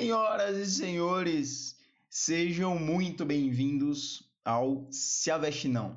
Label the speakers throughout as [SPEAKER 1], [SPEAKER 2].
[SPEAKER 1] Senhoras e senhores, sejam muito bem-vindos ao Se Aveste Não.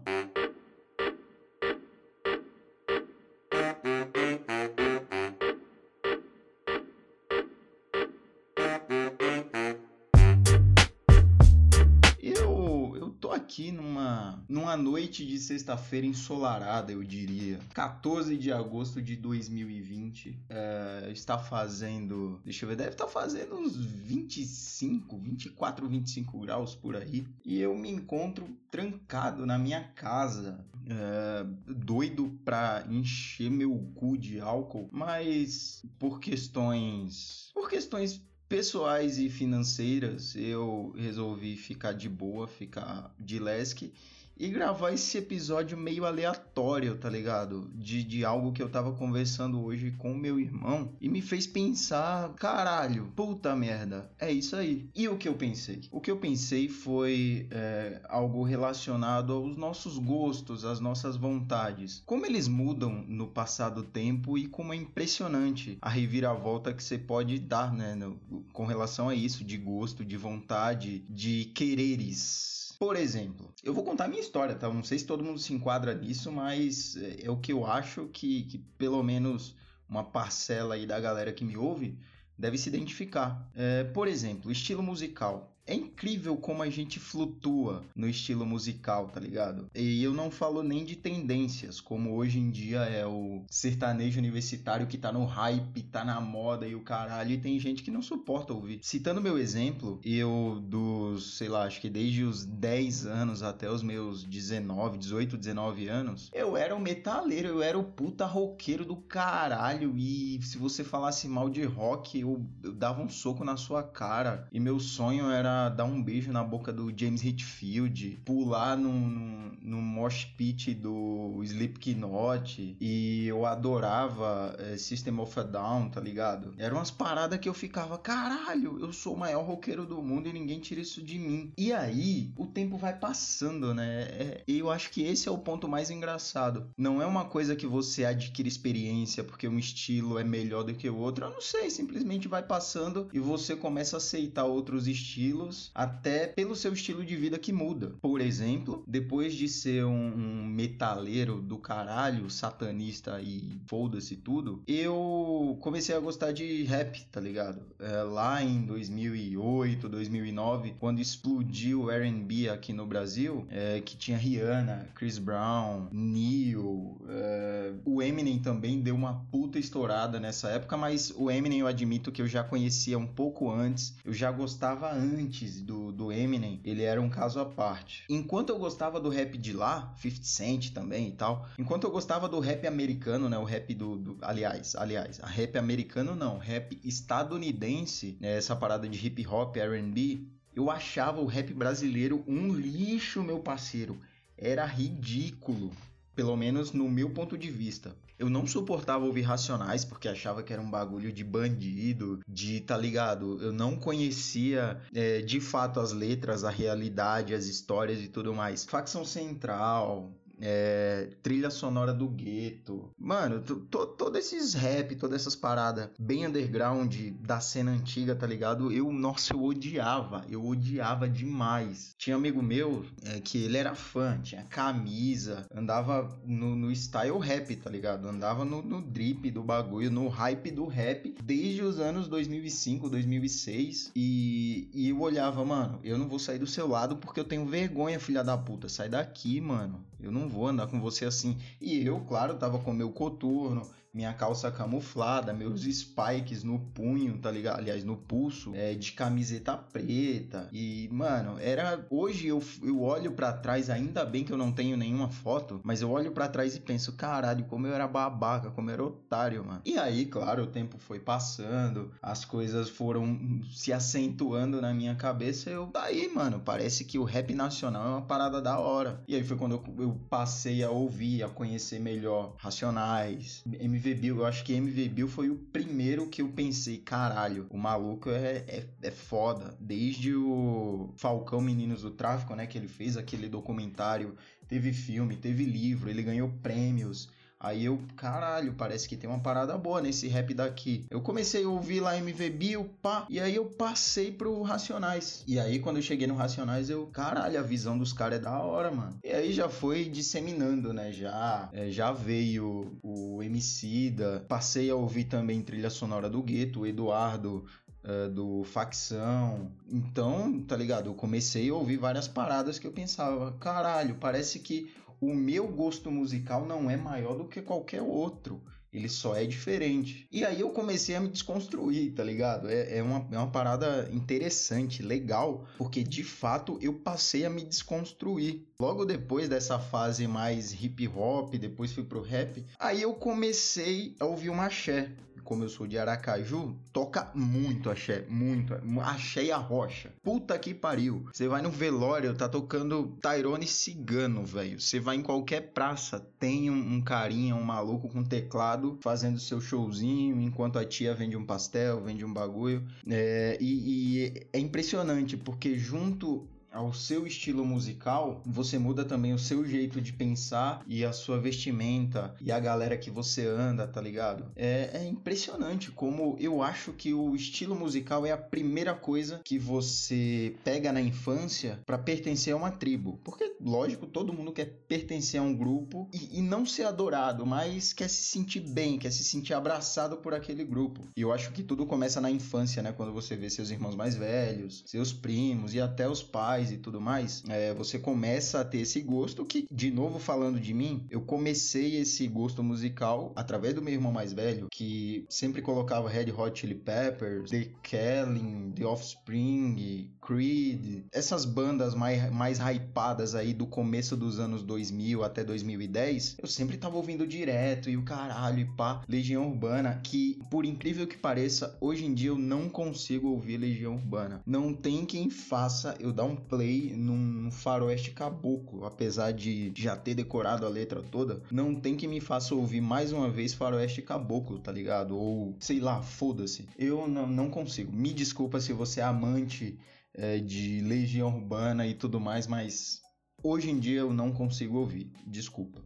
[SPEAKER 1] Noite de sexta-feira ensolarada, eu diria. 14 de agosto de 2020. É, está fazendo. Deixa eu ver, deve estar fazendo uns 25, 24, 25 graus por aí. E eu me encontro trancado na minha casa, é, doido pra encher meu cu de álcool, mas por questões. Por questões pessoais e financeiras, eu resolvi ficar de boa, ficar de lesque e gravar esse episódio meio aleatório, tá ligado? De, de algo que eu tava conversando hoje com meu irmão e me fez pensar, caralho, puta merda, é isso aí. E o que eu pensei? O que eu pensei foi é, algo relacionado aos nossos gostos, às nossas vontades. Como eles mudam no passar do tempo e como é impressionante a reviravolta que você pode dar, né? No, com relação a isso, de gosto, de vontade, de quereres por exemplo, eu vou contar a minha história, tá? Não sei se todo mundo se enquadra nisso, mas é, é o que eu acho que, que pelo menos uma parcela aí da galera que me ouve deve se identificar. É, por exemplo, estilo musical é incrível como a gente flutua no estilo musical, tá ligado? E eu não falo nem de tendências, como hoje em dia é o sertanejo universitário que tá no hype, tá na moda e o caralho, e tem gente que não suporta ouvir. Citando meu exemplo, eu dos, sei lá, acho que desde os 10 anos até os meus 19, 18, 19 anos, eu era o metaleiro, eu era o puta roqueiro do caralho, e se você falasse mal de rock, eu, eu dava um soco na sua cara, e meu sonho era dar um beijo na boca do James Hetfield, pular num, num, mosh pit do Slipknot e eu adorava é, System of a Down, tá ligado? Eram umas paradas que eu ficava, caralho, eu sou o maior roqueiro do mundo e ninguém tira isso de mim. E aí, o tempo vai passando, né? É, eu acho que esse é o ponto mais engraçado. Não é uma coisa que você adquire experiência porque um estilo é melhor do que o outro. Eu não sei, simplesmente vai passando e você começa a aceitar outros estilos até pelo seu estilo de vida que muda. Por exemplo, depois de ser um, um metaleiro do caralho, satanista e foda-se tudo, eu comecei a gostar de rap, tá ligado? É, lá em 2008, 2009, quando explodiu o R&B aqui no Brasil, é, que tinha Rihanna, Chris Brown, Neil, é, o Eminem também deu uma puta estourada nessa época, mas o Eminem eu admito que eu já conhecia um pouco antes, eu já gostava antes antes do, do Eminem, ele era um caso à parte. Enquanto eu gostava do rap de lá, 50 Cent também e tal, enquanto eu gostava do rap americano, né, o rap do, do aliás, aliás, a rap americano não, rap estadunidense, né, essa parada de hip hop, R&B, eu achava o rap brasileiro um lixo, meu parceiro. Era ridículo pelo menos no meu ponto de vista. Eu não suportava ouvir Racionais porque achava que era um bagulho de bandido, de tá ligado? Eu não conhecia é, de fato as letras, a realidade, as histórias e tudo mais. Facção Central, é, trilha sonora do gueto. Mano, todos esses rap, todas essas paradas bem underground da cena antiga, tá ligado? Eu, nossa, eu odiava. Eu odiava demais. Tinha um amigo meu é, que ele era fã, tinha camisa, andava no, no style rap, tá ligado? Andava no, no drip do bagulho, no hype do rap, desde os anos 2005, 2006. E, e eu olhava, mano, eu não vou sair do seu lado porque eu tenho vergonha, filha da puta. Sai daqui, mano. Eu não vou andar com você assim. E eu, claro, tava com meu coturno, minha calça camuflada, meus spikes no punho, tá ligado? Aliás, no pulso, é, de camiseta preta. E, mano, era. Hoje eu, eu olho para trás, ainda bem que eu não tenho nenhuma foto, mas eu olho para trás e penso, caralho, como eu era babaca, como eu era otário, mano. E aí, claro, o tempo foi passando, as coisas foram se acentuando na minha cabeça. Eu, daí, mano, parece que o rap nacional é uma parada da hora. E aí foi quando eu, eu passei a ouvir, a conhecer melhor Racionais, MV Bill, eu acho que MV Bill foi o primeiro que eu pensei, caralho, o maluco é, é, é foda. Desde o Falcão Meninos do Tráfico, né, que ele fez aquele documentário, teve filme, teve livro, ele ganhou prêmios. Aí eu, caralho, parece que tem uma parada boa nesse rap daqui. Eu comecei a ouvir lá MV Bill, pá, e aí eu passei pro Racionais. E aí quando eu cheguei no Racionais, eu, caralho, a visão dos caras é da hora, mano. E aí já foi disseminando, né? Já, é, já veio o Emicida, passei a ouvir também trilha sonora do Gueto, o Eduardo Uh, do facção. Então, tá ligado? Eu comecei a ouvir várias paradas que eu pensava, caralho, parece que o meu gosto musical não é maior do que qualquer outro. Ele só é diferente. E aí eu comecei a me desconstruir, tá ligado? É, é, uma, é uma parada interessante, legal, porque de fato eu passei a me desconstruir. Logo depois dessa fase mais hip hop, depois fui pro rap, aí eu comecei a ouvir uma axé como eu sou de Aracaju, toca muito axé, muito. Axé e a rocha. Puta que pariu. Você vai no velório, tá tocando Tyrone Cigano, velho. Você vai em qualquer praça, tem um, um carinha, um maluco com teclado fazendo seu showzinho, enquanto a tia vende um pastel, vende um bagulho. É, e, e é impressionante, porque junto ao seu estilo musical, você muda também o seu jeito de pensar e a sua vestimenta e a galera que você anda, tá ligado? É, é impressionante como eu acho que o estilo musical é a primeira coisa que você pega na infância para pertencer a uma tribo. Porque, lógico, todo mundo quer pertencer a um grupo e, e não ser adorado, mas quer se sentir bem, quer se sentir abraçado por aquele grupo. E eu acho que tudo começa na infância, né? Quando você vê seus irmãos mais velhos, seus primos e até os pais e tudo mais, é, você começa a ter esse gosto que, de novo falando de mim, eu comecei esse gosto musical através do meu irmão mais velho, que sempre colocava Red Hot Chili Peppers, The Kelly, The Offspring, Creed, essas bandas mais, mais hypadas aí do começo dos anos 2000 até 2010, eu sempre tava ouvindo direto e o caralho e pá, Legião Urbana, que por incrível que pareça, hoje em dia eu não consigo ouvir Legião Urbana. Não tem quem faça eu dar um play num faroeste caboclo, apesar de já ter decorado a letra toda, não tem que me faça ouvir mais uma vez faroeste caboclo, tá ligado? Ou sei lá, foda-se. Eu não, não consigo. Me desculpa se você é amante é, de Legião Urbana e tudo mais, mas hoje em dia eu não consigo ouvir. Desculpa.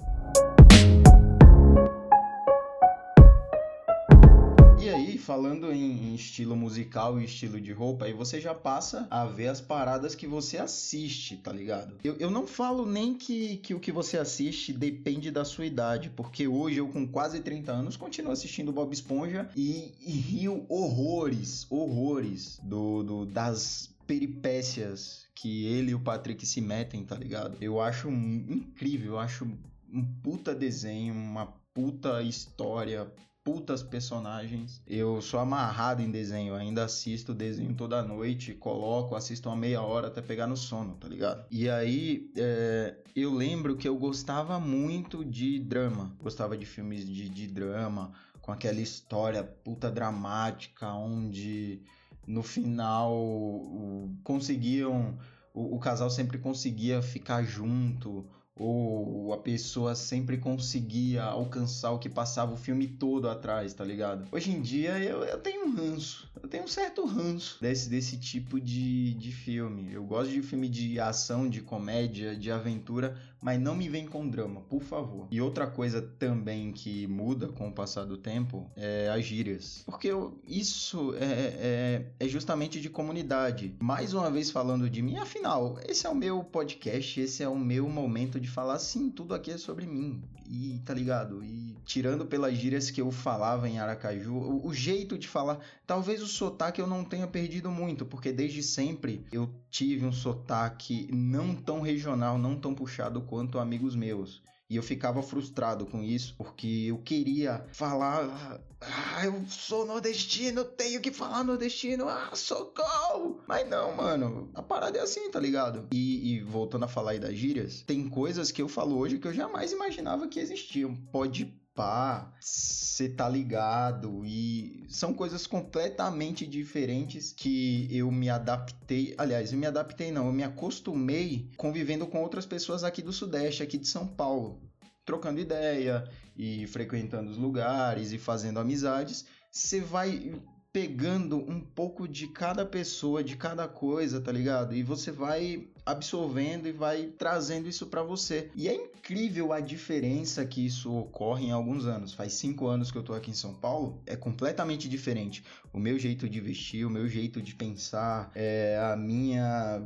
[SPEAKER 1] Falando em, estilo musical e estilo de roupa, aí você já passa a ver as paradas que você assiste, tá ligado? Eu, eu não falo nem que, que o que você assiste depende da sua idade, porque hoje eu, com quase 30 anos, continuo assistindo Bob Esponja e, e rio horrores, horrores do, do das peripécias que ele e o Patrick se metem, tá ligado? Eu acho incrível, eu acho um puta desenho, uma puta história putas personagens. Eu sou amarrado em desenho, ainda assisto desenho toda noite, coloco, assisto uma meia hora até pegar no sono, tá ligado? E aí é, eu lembro que eu gostava muito de drama, gostava de filmes de, de drama, com aquela história puta dramática, onde no final conseguiam. O, o casal sempre conseguia ficar junto, ou a pessoa sempre conseguia alcançar o que passava o filme todo atrás, tá ligado? Hoje em dia eu, eu tenho um ranço, eu tenho um certo ranço desse, desse tipo de, de filme. Eu gosto de filme de ação, de comédia, de aventura, mas não me vem com drama, por favor. E outra coisa também que muda com o passar do tempo é as gírias. Porque eu, isso é, é, é, justamente de comunidade. Mais uma vez falando de mim, afinal, esse é o meu podcast, esse é o meu momento de falar sim, tudo aqui é sobre mim. E tá ligado? E tirando pelas gírias que eu falava em Aracaju, o, o jeito de falar, talvez o sotaque eu não tenha perdido muito, porque desde sempre eu tive um sotaque não tão regional, não tão puxado quanto amigos meus. E eu ficava frustrado com isso, porque eu queria falar. Ah, eu sou nordestino, tenho que falar nordestino, ah, socorro! Mas não, mano, a parada é assim, tá ligado? E, e voltando a falar aí das gírias, tem coisas que eu falo hoje que eu jamais imaginava que existiam. Pode pá, você tá ligado e são coisas completamente diferentes que eu me adaptei, aliás, eu me adaptei não, eu me acostumei convivendo com outras pessoas aqui do Sudeste, aqui de São Paulo, trocando ideia e frequentando os lugares e fazendo amizades, você vai pegando um pouco de cada pessoa, de cada coisa, tá ligado? E você vai absorvendo e vai trazendo isso para você. E é incrível a diferença que isso ocorre em alguns anos. Faz cinco anos que eu tô aqui em São Paulo, é completamente diferente. O meu jeito de vestir, o meu jeito de pensar, é, a minha.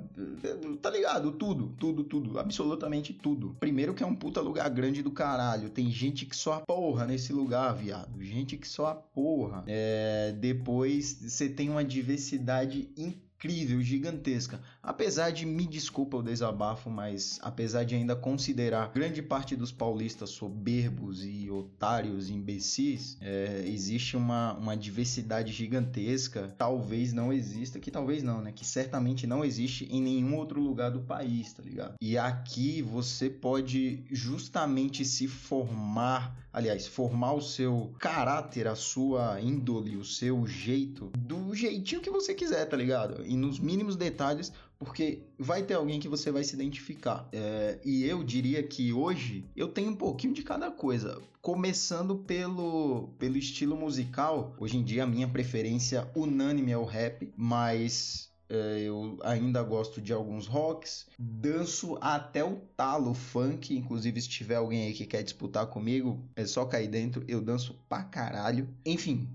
[SPEAKER 1] Tá ligado? Tudo, tudo, tudo. Absolutamente tudo. Primeiro que é um puta lugar grande do caralho. Tem gente que só porra nesse lugar, viado. Gente que só porra. É, depois você tem uma diversidade incrível incrível, gigantesca. Apesar de, me desculpa o desabafo, mas apesar de ainda considerar grande parte dos paulistas soberbos e otários, imbecis, é, existe uma, uma diversidade gigantesca. Talvez não exista, que talvez não, né? Que certamente não existe em nenhum outro lugar do país, tá ligado? E aqui você pode justamente se formar aliás, formar o seu caráter, a sua índole, o seu jeito, do jeitinho que você quiser, tá ligado? E nos mínimos detalhes, porque vai ter alguém que você vai se identificar. É, e eu diria que hoje eu tenho um pouquinho de cada coisa. Começando pelo, pelo estilo musical, hoje em dia a minha preferência unânime é o rap, mas eu ainda gosto de alguns rocks, danço até o talo funk, inclusive se tiver alguém aí que quer disputar comigo, é só cair dentro, eu danço pra caralho. Enfim,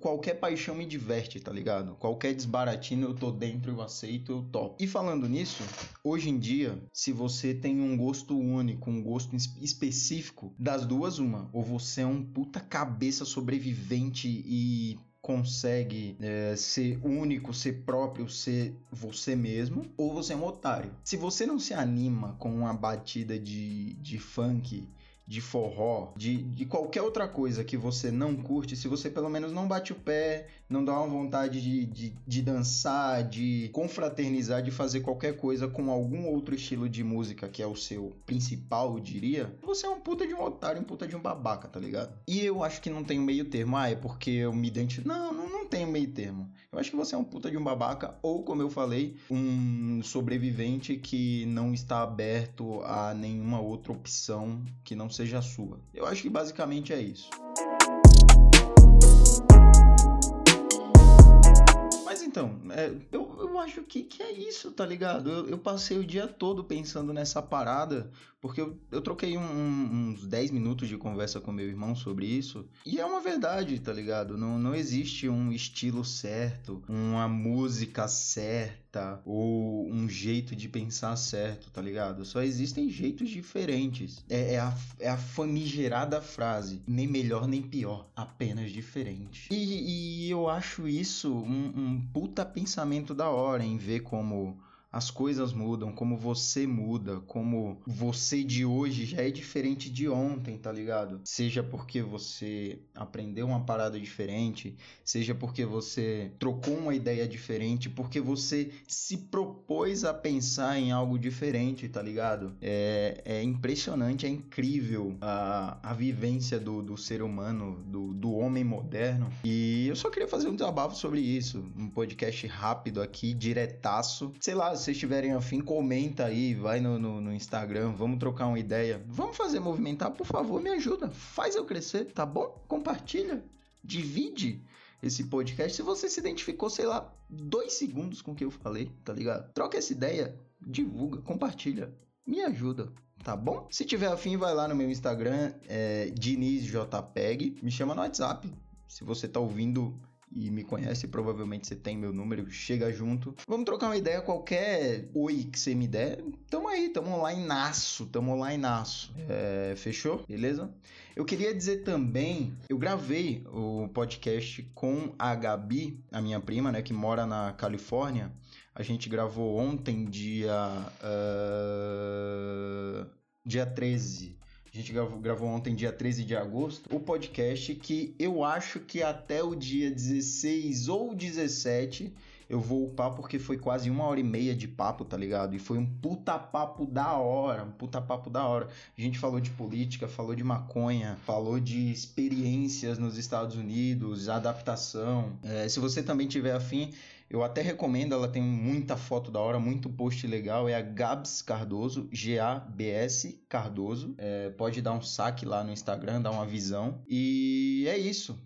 [SPEAKER 1] qualquer paixão me diverte, tá ligado? Qualquer desbaratino eu tô dentro, eu aceito, eu topo. E falando nisso, hoje em dia, se você tem um gosto único, um gosto específico, das duas uma, ou você é um puta cabeça sobrevivente e consegue é, ser único, ser próprio, ser você mesmo, ou você é um otário. Se você não se anima com uma batida de, de funk de forró, de, de qualquer outra coisa que você não curte, se você pelo menos não bate o pé, não dá uma vontade de, de, de dançar, de confraternizar, de fazer qualquer coisa com algum outro estilo de música que é o seu principal, eu diria, você é um puta de um otário, um puta de um babaca, tá ligado? E eu acho que não tem meio termo, ah, é porque eu me identifico. Não, não, não tem meio termo. Eu acho que você é um puta de um babaca, ou como eu falei, um sobrevivente que não está aberto a nenhuma outra opção que não seja sua. Eu acho que basicamente é isso. Então, é, eu, eu acho que, que é isso, tá ligado? Eu, eu passei o dia todo pensando nessa parada, porque eu, eu troquei um, uns 10 minutos de conversa com meu irmão sobre isso, e é uma verdade, tá ligado? Não, não existe um estilo certo, uma música certa, ou um jeito de pensar certo, tá ligado? Só existem jeitos diferentes. É, é, a, é a famigerada frase, nem melhor nem pior, apenas diferente. E, e eu acho isso um, um puta pensamento da hora, em ver como as coisas mudam, como você muda, como você de hoje já é diferente de ontem, tá ligado? Seja porque você aprendeu uma parada diferente, seja porque você trocou uma ideia diferente, porque você se propôs a pensar em algo diferente, tá ligado? É, é impressionante, é incrível a, a vivência do, do ser humano, do, do homem moderno. E eu só queria fazer um desabafo sobre isso, um podcast rápido aqui, diretaço. Sei lá, vocês tiverem afim, comenta aí, vai no, no, no, Instagram, vamos trocar uma ideia. Vamos fazer movimentar, por favor, me ajuda. Faz eu crescer, tá bom? Compartilha, divide esse podcast. Se você se identificou, sei lá, dois segundos com o que eu falei, tá ligado? Troca essa ideia, divulga, compartilha, me ajuda. Tá bom? Se tiver afim, vai lá no meu Instagram, é DinizJPEG, me chama no WhatsApp. Se você tá ouvindo e me conhece, provavelmente você tem meu número, chega junto. Vamos trocar uma ideia, qualquer oi que você me der, tamo aí, tamo online naço, tamo online naço. É, fechou? Beleza? Eu queria dizer também, eu gravei o podcast com a Gabi, a minha prima, né, que mora na Califórnia. A gente gravou ontem, dia. Uh, dia 13 a gente gravou, gravou ontem, dia 13 de agosto, o podcast que eu acho que até o dia 16 ou 17 eu vou upar porque foi quase uma hora e meia de papo, tá ligado? E foi um puta papo da hora, um puta papo da hora. A gente falou de política, falou de maconha, falou de experiências nos Estados Unidos, adaptação. É, se você também tiver afim, eu até recomendo, ela tem muita foto da hora, muito post legal. É a Gabs Cardoso, G-A-B-S Cardoso. É, pode dar um saque lá no Instagram, dar uma visão. E é isso.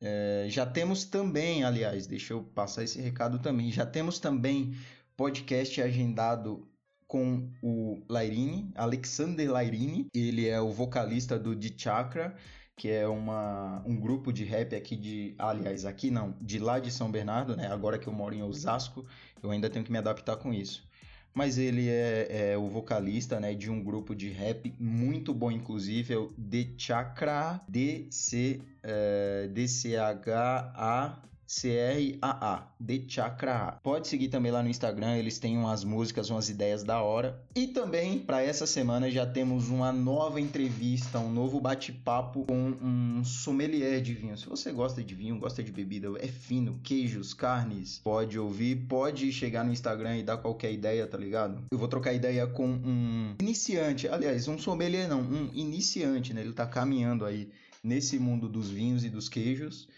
[SPEAKER 1] É, já temos também, aliás, deixa eu passar esse recado também. Já temos também podcast agendado com o Lairini, Alexander Lairini. Ele é o vocalista do The Chakra, que é uma, um grupo de rap aqui de. Aliás, aqui não, de lá de São Bernardo, né? Agora que eu moro em Osasco, eu ainda tenho que me adaptar com isso. Mas ele é, é o vocalista né, de um grupo de rap muito bom, inclusive, é o The Chakra, D-C, é, D-C-H-A C-R-A-A, The Chakra Pode seguir também lá no Instagram, eles têm umas músicas, umas ideias da hora. E também, para essa semana, já temos uma nova entrevista, um novo bate-papo com um sommelier de vinho. Se você gosta de vinho, gosta de bebida, é fino, queijos, carnes, pode ouvir, pode chegar no Instagram e dar qualquer ideia, tá ligado? Eu vou trocar ideia com um iniciante, aliás, um sommelier não, um iniciante, né? Ele tá caminhando aí nesse mundo dos vinhos e dos queijos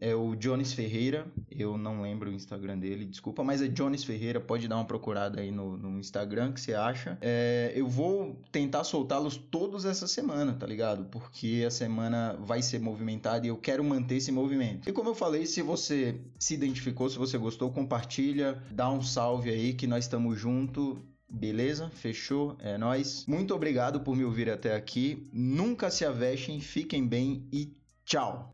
[SPEAKER 1] é o Jones Ferreira, eu não lembro o Instagram dele, desculpa, mas é Jones Ferreira, pode dar uma procurada aí no, no Instagram que você acha. É, eu vou tentar soltá-los todos essa semana, tá ligado? Porque a semana vai ser movimentada e eu quero manter esse movimento. E como eu falei, se você se identificou, se você gostou, compartilha, dá um salve aí que nós estamos junto. Beleza? Fechou? É nós. Muito obrigado por me ouvir até aqui. Nunca se avexem, fiquem bem e tchau.